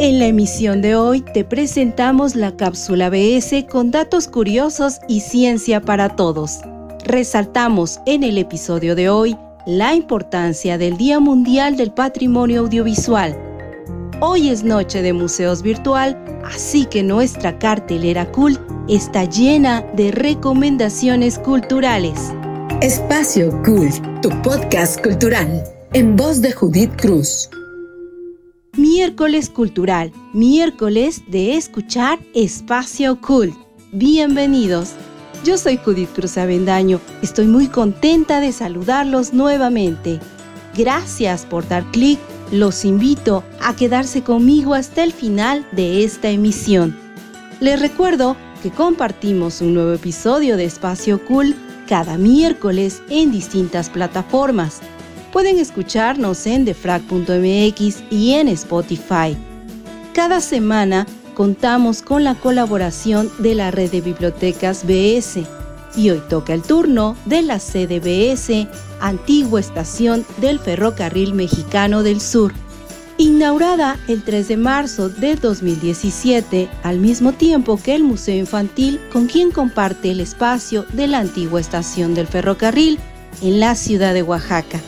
En la emisión de hoy te presentamos la cápsula BS con datos curiosos y ciencia para todos. Resaltamos en el episodio de hoy la importancia del Día Mundial del Patrimonio Audiovisual. Hoy es noche de museos virtual, así que nuestra cartelera cool está llena de recomendaciones culturales. Espacio Cool, tu podcast cultural, en voz de Judith Cruz. Miércoles Cultural, miércoles de escuchar Espacio Cool. Bienvenidos. Yo soy Judith Cruz Avendaño. Estoy muy contenta de saludarlos nuevamente. Gracias por dar clic. Los invito a quedarse conmigo hasta el final de esta emisión. Les recuerdo que compartimos un nuevo episodio de Espacio Cool cada miércoles en distintas plataformas pueden escucharnos en defrag.mx y en Spotify. Cada semana contamos con la colaboración de la red de bibliotecas BS y hoy toca el turno de la CDBS, antigua estación del Ferrocarril Mexicano del Sur. Inaugurada el 3 de marzo de 2017, al mismo tiempo que el Museo Infantil con quien comparte el espacio de la antigua estación del ferrocarril en la ciudad de Oaxaca.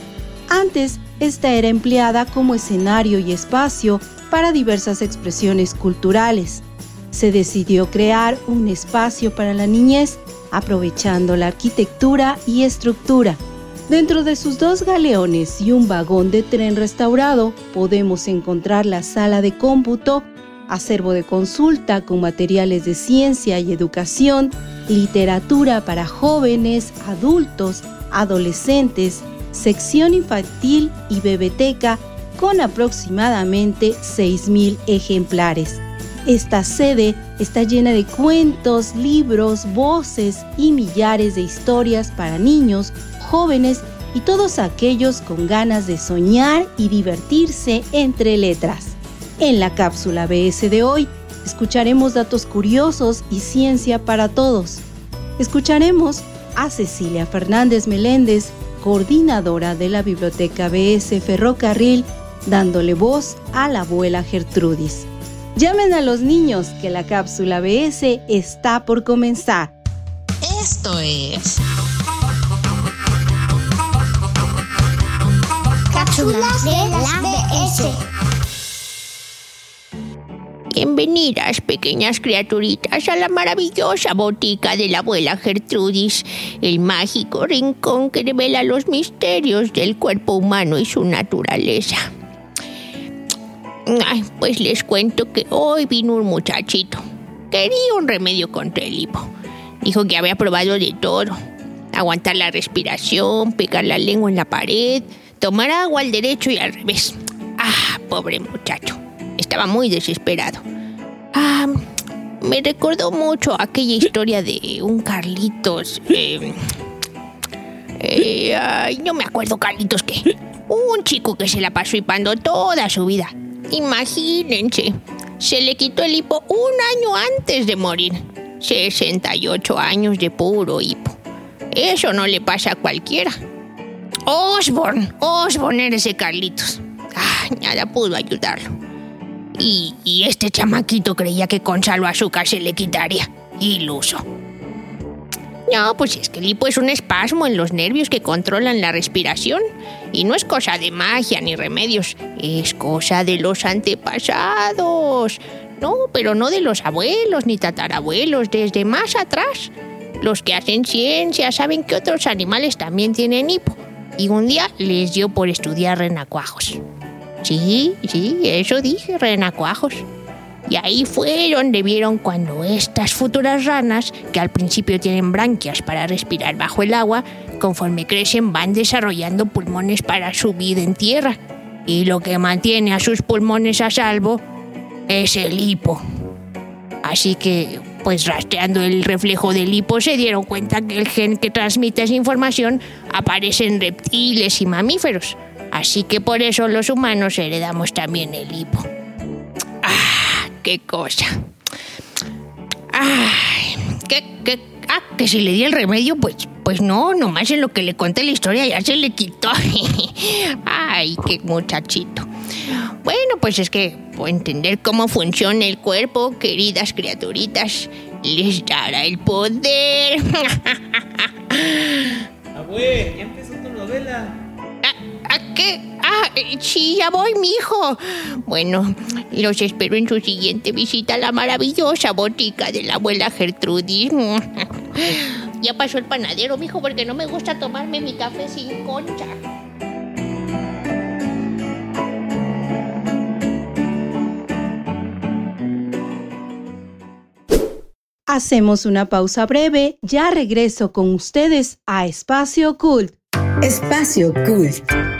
Antes, esta era empleada como escenario y espacio para diversas expresiones culturales. Se decidió crear un espacio para la niñez, aprovechando la arquitectura y estructura. Dentro de sus dos galeones y un vagón de tren restaurado, podemos encontrar la sala de cómputo, acervo de consulta con materiales de ciencia y educación, literatura para jóvenes, adultos, adolescentes, sección infantil y bebeteca con aproximadamente 6.000 ejemplares. Esta sede está llena de cuentos, libros, voces y millares de historias para niños, jóvenes y todos aquellos con ganas de soñar y divertirse entre letras. En la cápsula BS de hoy escucharemos datos curiosos y ciencia para todos. Escucharemos a Cecilia Fernández Meléndez coordinadora de la Biblioteca BS Ferrocarril, dándole voz a la abuela Gertrudis. Llamen a los niños que la cápsula BS está por comenzar. Esto es... Cápsulas de la BS. Bienvenidas, pequeñas criaturitas, a la maravillosa botica de la abuela Gertrudis, el mágico rincón que revela los misterios del cuerpo humano y su naturaleza. pues les cuento que hoy vino un muchachito. Quería un remedio contra el hipo. Dijo que había probado de todo. Aguantar la respiración, pegar la lengua en la pared, tomar agua al derecho y al revés. Ah, pobre muchacho estaba muy desesperado. Ah, me recordó mucho aquella historia de un Carlitos. Em, eh, ay, no me acuerdo, Carlitos, qué. Un chico que se la pasó hipando toda su vida. Imagínense, se le quitó el hipo un año antes de morir. 68 años de puro hipo. Eso no le pasa a cualquiera. Osborne, Osborne era ese Carlitos. Ah, nada pudo ayudarlo. Y, este chamaquito creía que con salo azúcar se le quitaría. Iluso. No, pues es que el hipo es un espasmo en los nervios que controlan la respiración. Y no es cosa de magia ni remedios, es cosa de los antepasados. No, pero no de los abuelos ni tatarabuelos, desde más atrás. Los que hacen ciencia saben que otros animales también tienen hipo. Y un día les dio por estudiar renacuajos. Sí, sí, eso dije, renacuajos. Y ahí fue donde vieron cuando estas futuras ranas, que al principio tienen branquias para respirar bajo el agua, conforme crecen van desarrollando pulmones para su vida en tierra. Y lo que mantiene a sus pulmones a salvo es el hipo. Así que, pues rastreando el reflejo del hipo, se dieron cuenta que el gen que transmite esa información aparece en reptiles y mamíferos. Así que por eso los humanos heredamos también el hipo. ¡Ah! ¡Qué cosa! ¡Ay! ¿Qué, qué, ah, que si le di el remedio, pues, pues no, nomás en lo que le conté la historia ya se le quitó. ¡Ay, qué muchachito! Bueno, pues es que entender cómo funciona el cuerpo, queridas criaturitas, les dará el poder. Abue, ya empezó tu novela. ¿A, qué? Ah, sí, ya voy, mijo. Bueno, los espero en su siguiente visita a la maravillosa botica de la abuela Gertrudis. Ya pasó el panadero, mijo, porque no me gusta tomarme mi café sin concha. Hacemos una pausa breve, ya regreso con ustedes a Espacio Cult. Espacio Cult.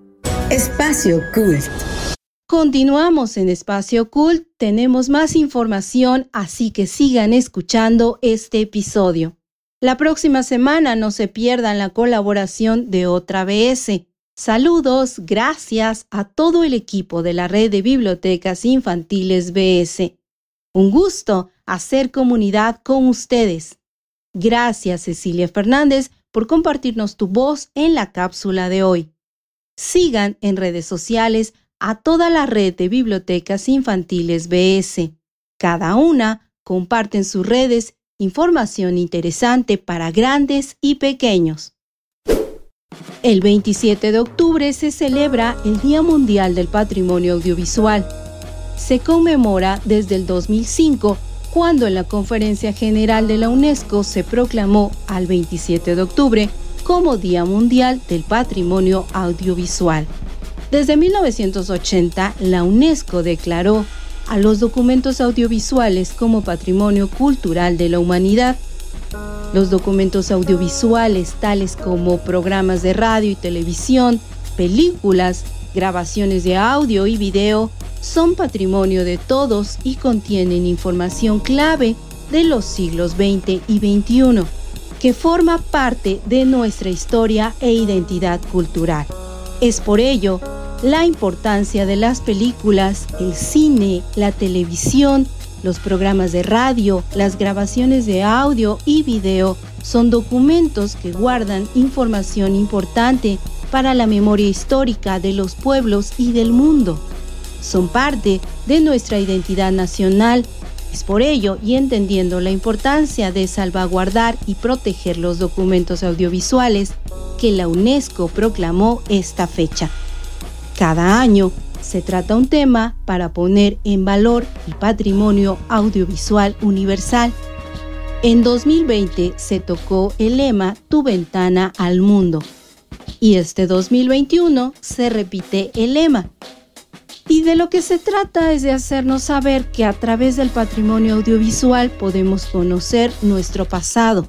Espacio Cult. Continuamos en Espacio Cult, tenemos más información, así que sigan escuchando este episodio. La próxima semana no se pierdan la colaboración de otra BS. Saludos, gracias a todo el equipo de la red de bibliotecas infantiles BS. Un gusto hacer comunidad con ustedes. Gracias Cecilia Fernández por compartirnos tu voz en la cápsula de hoy. Sigan en redes sociales a toda la red de bibliotecas infantiles BS. Cada una comparte en sus redes información interesante para grandes y pequeños. El 27 de octubre se celebra el Día Mundial del Patrimonio Audiovisual. Se conmemora desde el 2005, cuando en la Conferencia General de la UNESCO se proclamó al 27 de octubre como Día Mundial del Patrimonio Audiovisual. Desde 1980, la UNESCO declaró a los documentos audiovisuales como patrimonio cultural de la humanidad. Los documentos audiovisuales, tales como programas de radio y televisión, películas, grabaciones de audio y video, son patrimonio de todos y contienen información clave de los siglos XX y XXI que forma parte de nuestra historia e identidad cultural. Es por ello la importancia de las películas, el cine, la televisión, los programas de radio, las grabaciones de audio y video son documentos que guardan información importante para la memoria histórica de los pueblos y del mundo. Son parte de nuestra identidad nacional. Es por ello, y entendiendo la importancia de salvaguardar y proteger los documentos audiovisuales, que la UNESCO proclamó esta fecha. Cada año se trata un tema para poner en valor el patrimonio audiovisual universal. En 2020 se tocó el lema Tu ventana al mundo y este 2021 se repite el lema. Y de lo que se trata es de hacernos saber que a través del patrimonio audiovisual podemos conocer nuestro pasado,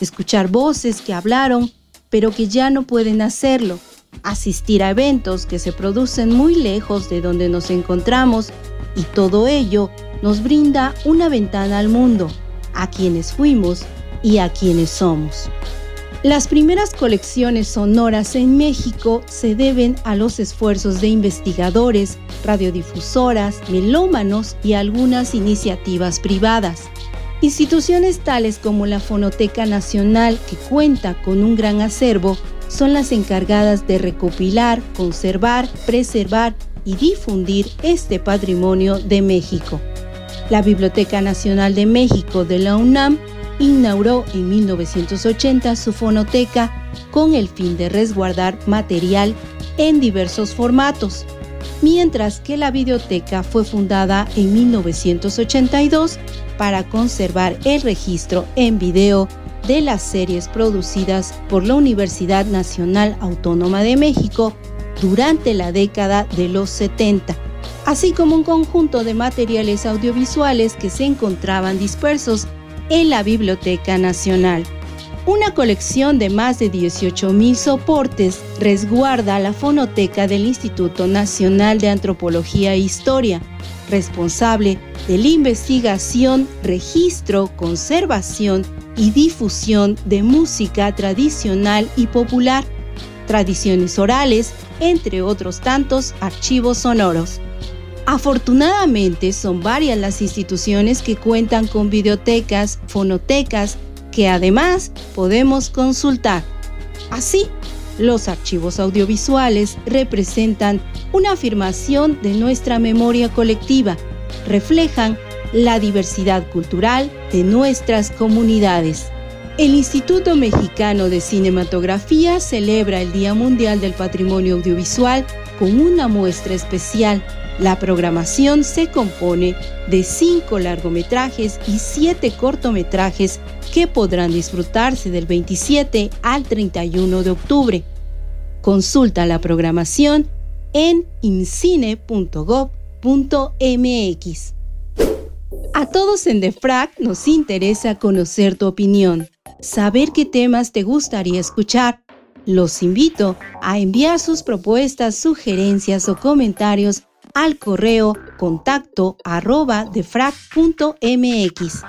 escuchar voces que hablaron pero que ya no pueden hacerlo, asistir a eventos que se producen muy lejos de donde nos encontramos y todo ello nos brinda una ventana al mundo, a quienes fuimos y a quienes somos. Las primeras colecciones sonoras en México se deben a los esfuerzos de investigadores, radiodifusoras, melómanos y algunas iniciativas privadas. Instituciones tales como la Fonoteca Nacional, que cuenta con un gran acervo, son las encargadas de recopilar, conservar, preservar y difundir este patrimonio de México. La Biblioteca Nacional de México de la UNAM inauguró en 1980 su fonoteca con el fin de resguardar material en diversos formatos, mientras que la biblioteca fue fundada en 1982 para conservar el registro en video de las series producidas por la Universidad Nacional Autónoma de México durante la década de los 70, así como un conjunto de materiales audiovisuales que se encontraban dispersos en la Biblioteca Nacional. Una colección de más de 18.000 soportes resguarda la fonoteca del Instituto Nacional de Antropología e Historia, responsable de la investigación, registro, conservación y difusión de música tradicional y popular, tradiciones orales, entre otros tantos archivos sonoros. Afortunadamente son varias las instituciones que cuentan con bibliotecas, fonotecas, que además podemos consultar. Así, los archivos audiovisuales representan una afirmación de nuestra memoria colectiva, reflejan la diversidad cultural de nuestras comunidades. El Instituto Mexicano de Cinematografía celebra el Día Mundial del Patrimonio Audiovisual con una muestra especial la programación se compone de cinco largometrajes y siete cortometrajes que podrán disfrutarse del 27 al 31 de octubre. Consulta la programación en incine.gov.mx. A todos en DEFRAC nos interesa conocer tu opinión, saber qué temas te gustaría escuchar. Los invito a enviar sus propuestas, sugerencias o comentarios al correo contacto arroba defrag.mx.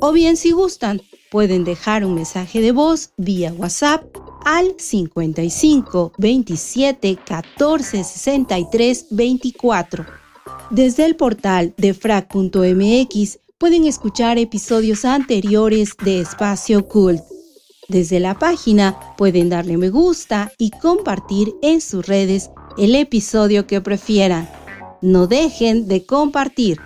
O bien si gustan, pueden dejar un mensaje de voz vía WhatsApp al 55 27 14 63 24. Desde el portal defrag.mx pueden escuchar episodios anteriores de Espacio Cult. Desde la página pueden darle me gusta y compartir en sus redes el episodio que prefieran. No dejen de compartir.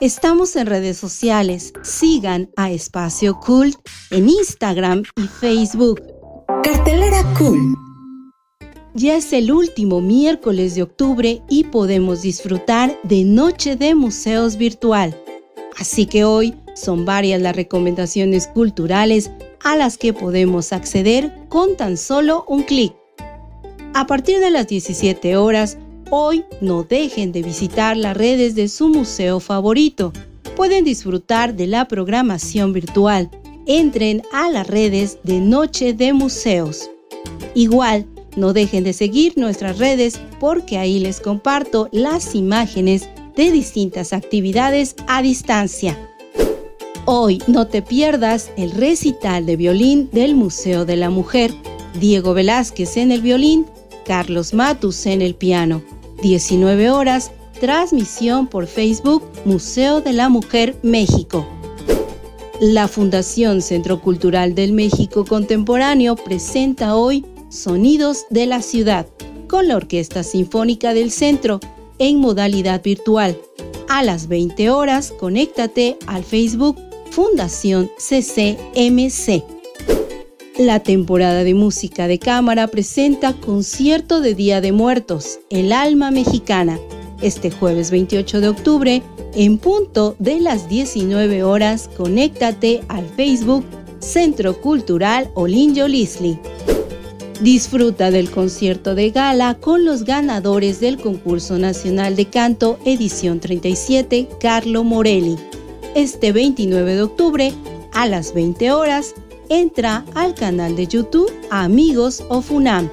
Estamos en redes sociales. Sigan a Espacio Cult en Instagram y Facebook. Cartelera Cool. Ya es el último miércoles de octubre y podemos disfrutar de Noche de Museos Virtual. Así que hoy son varias las recomendaciones culturales a las que podemos acceder con tan solo un clic. A partir de las 17 horas, Hoy no dejen de visitar las redes de su museo favorito. Pueden disfrutar de la programación virtual. Entren a las redes de Noche de Museos. Igual, no dejen de seguir nuestras redes porque ahí les comparto las imágenes de distintas actividades a distancia. Hoy no te pierdas el recital de violín del Museo de la Mujer. Diego Velázquez en el violín, Carlos Matus en el piano. 19 horas, transmisión por Facebook Museo de la Mujer México. La Fundación Centro Cultural del México Contemporáneo presenta hoy Sonidos de la Ciudad con la Orquesta Sinfónica del Centro en modalidad virtual. A las 20 horas, conéctate al Facebook Fundación CCMC. La temporada de música de cámara presenta concierto de Día de Muertos, El Alma Mexicana, este jueves 28 de octubre, en punto de las 19 horas, conéctate al Facebook Centro Cultural Olinjo Lisli. Disfruta del concierto de gala con los ganadores del Concurso Nacional de Canto Edición 37, Carlo Morelli. Este 29 de octubre, a las 20 horas, entra al canal de YouTube Amigos of UNAM.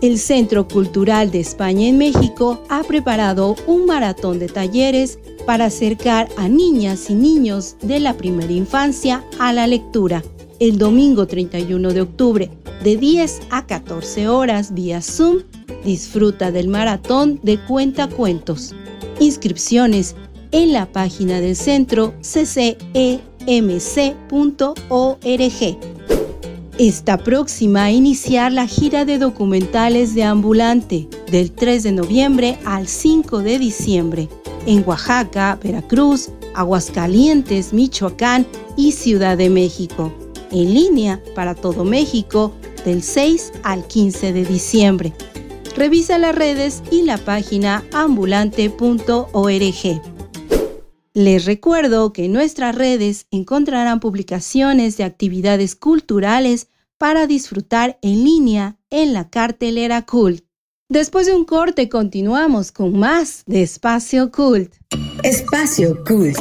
El Centro Cultural de España en México ha preparado un maratón de talleres para acercar a niñas y niños de la primera infancia a la lectura. El domingo 31 de octubre de 10 a 14 horas vía Zoom. Disfruta del maratón de cuentacuentos. Inscripciones en la página del centro ccemc.org. Está próxima a iniciar la gira de documentales de Ambulante del 3 de noviembre al 5 de diciembre en Oaxaca, Veracruz, Aguascalientes, Michoacán y Ciudad de México. En línea para todo México del 6 al 15 de diciembre. Revisa las redes y la página ambulante.org. Les recuerdo que en nuestras redes encontrarán publicaciones de actividades culturales para disfrutar en línea en la cartelera Cult. Después de un corte continuamos con más de Espacio Cult. Espacio Cult.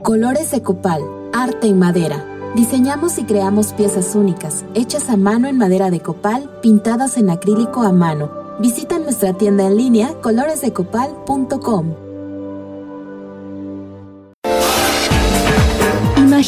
Colores de copal, arte y madera Diseñamos y creamos piezas únicas, hechas a mano en madera de copal, pintadas en acrílico a mano. Visita nuestra tienda en línea coloresdecopal.com.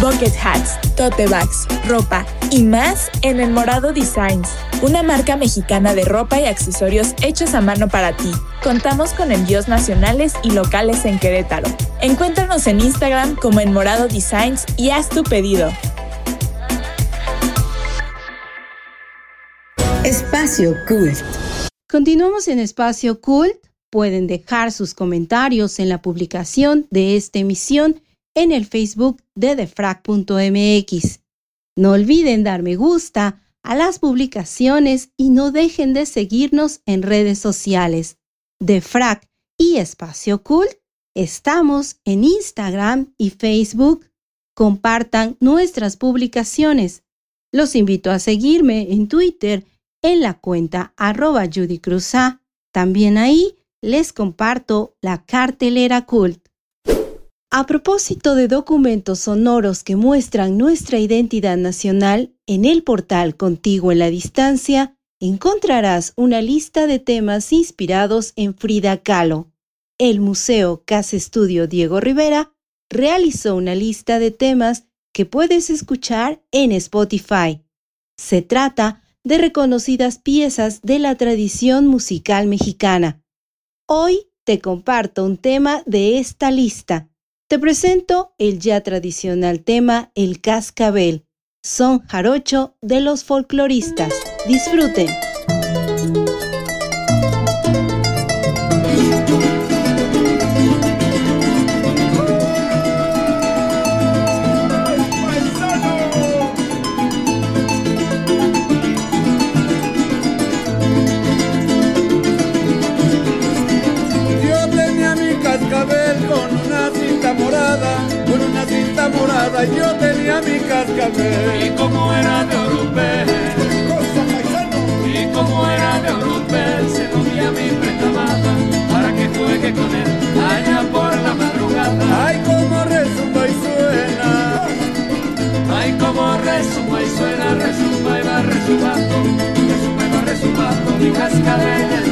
Bucket hats, tote bags, ropa y más en El Morado Designs, una marca mexicana de ropa y accesorios hechos a mano para ti. Contamos con envíos nacionales y locales en Querétaro. Encuéntranos en Instagram como El Morado Designs y haz tu pedido. Espacio Cult. Continuamos en Espacio Cult. Pueden dejar sus comentarios en la publicación de esta emisión en el Facebook de defrag.mx. No olviden dar me gusta a las publicaciones y no dejen de seguirnos en redes sociales. Defrag y Espacio Cult estamos en Instagram y Facebook. Compartan nuestras publicaciones. Los invito a seguirme en Twitter en la cuenta arroba Judy También ahí les comparto la cartelera cult. A propósito de documentos sonoros que muestran nuestra identidad nacional, en el portal Contigo en la Distancia encontrarás una lista de temas inspirados en Frida Kahlo. El Museo Casa Estudio Diego Rivera realizó una lista de temas que puedes escuchar en Spotify. Se trata de reconocidas piezas de la tradición musical mexicana. Hoy te comparto un tema de esta lista. Te presento el ya tradicional tema El Cascabel, son jarocho de los folcloristas. Disfruten. Morada yo tenía mi cascabel. Y como era de Orupel, y como era de Orupel, se lo di a mi prenda para que juegue con él allá por la madrugada. Ay, como resumba y suena. Ay, como resumba y suena, resumba y va resumando, resumba y va resumando mi cascabel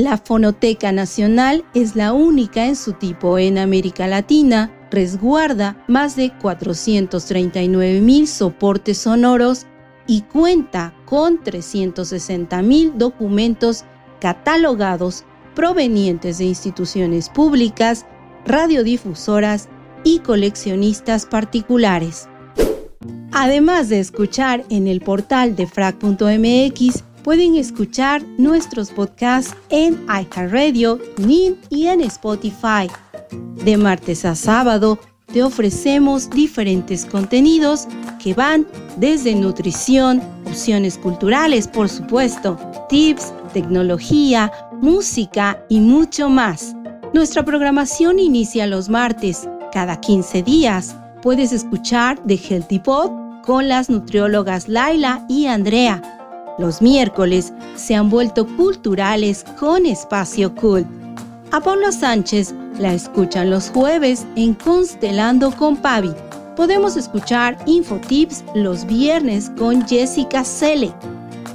La Fonoteca Nacional es la única en su tipo en América Latina, resguarda más de 439 mil soportes sonoros y cuenta con 360 mil documentos catalogados provenientes de instituciones públicas, radiodifusoras y coleccionistas particulares. Además de escuchar en el portal de frac.mx, pueden escuchar nuestros podcasts en iHeartRadio, NIN y en Spotify. De martes a sábado te ofrecemos diferentes contenidos que van desde nutrición, opciones culturales, por supuesto, tips, tecnología, música y mucho más. Nuestra programación inicia los martes. Cada 15 días puedes escuchar The Healthy Pod con las nutriólogas Laila y Andrea. Los miércoles se han vuelto culturales con Espacio Cult. A Paula Sánchez la escuchan los jueves en Constelando con Pavi. Podemos escuchar Infotips los viernes con Jessica Sele.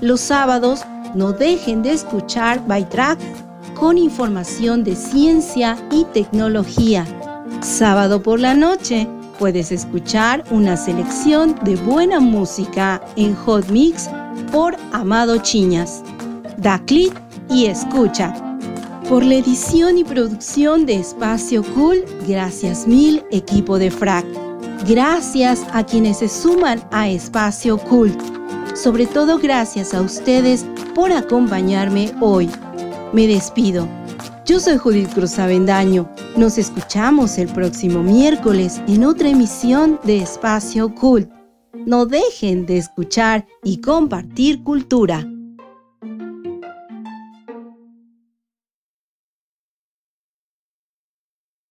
Los sábados no dejen de escuchar By Track con información de ciencia y tecnología. Sábado por la noche puedes escuchar una selección de buena música en Hot Mix Amado Chiñas. Da clic y escucha. Por la edición y producción de Espacio Cool, gracias mil equipo de FRAC. Gracias a quienes se suman a Espacio Cool. Sobre todo gracias a ustedes por acompañarme hoy. Me despido. Yo soy Judith Cruz Avendaño. Nos escuchamos el próximo miércoles en otra emisión de Espacio Cult. No dejen de escuchar y compartir cultura.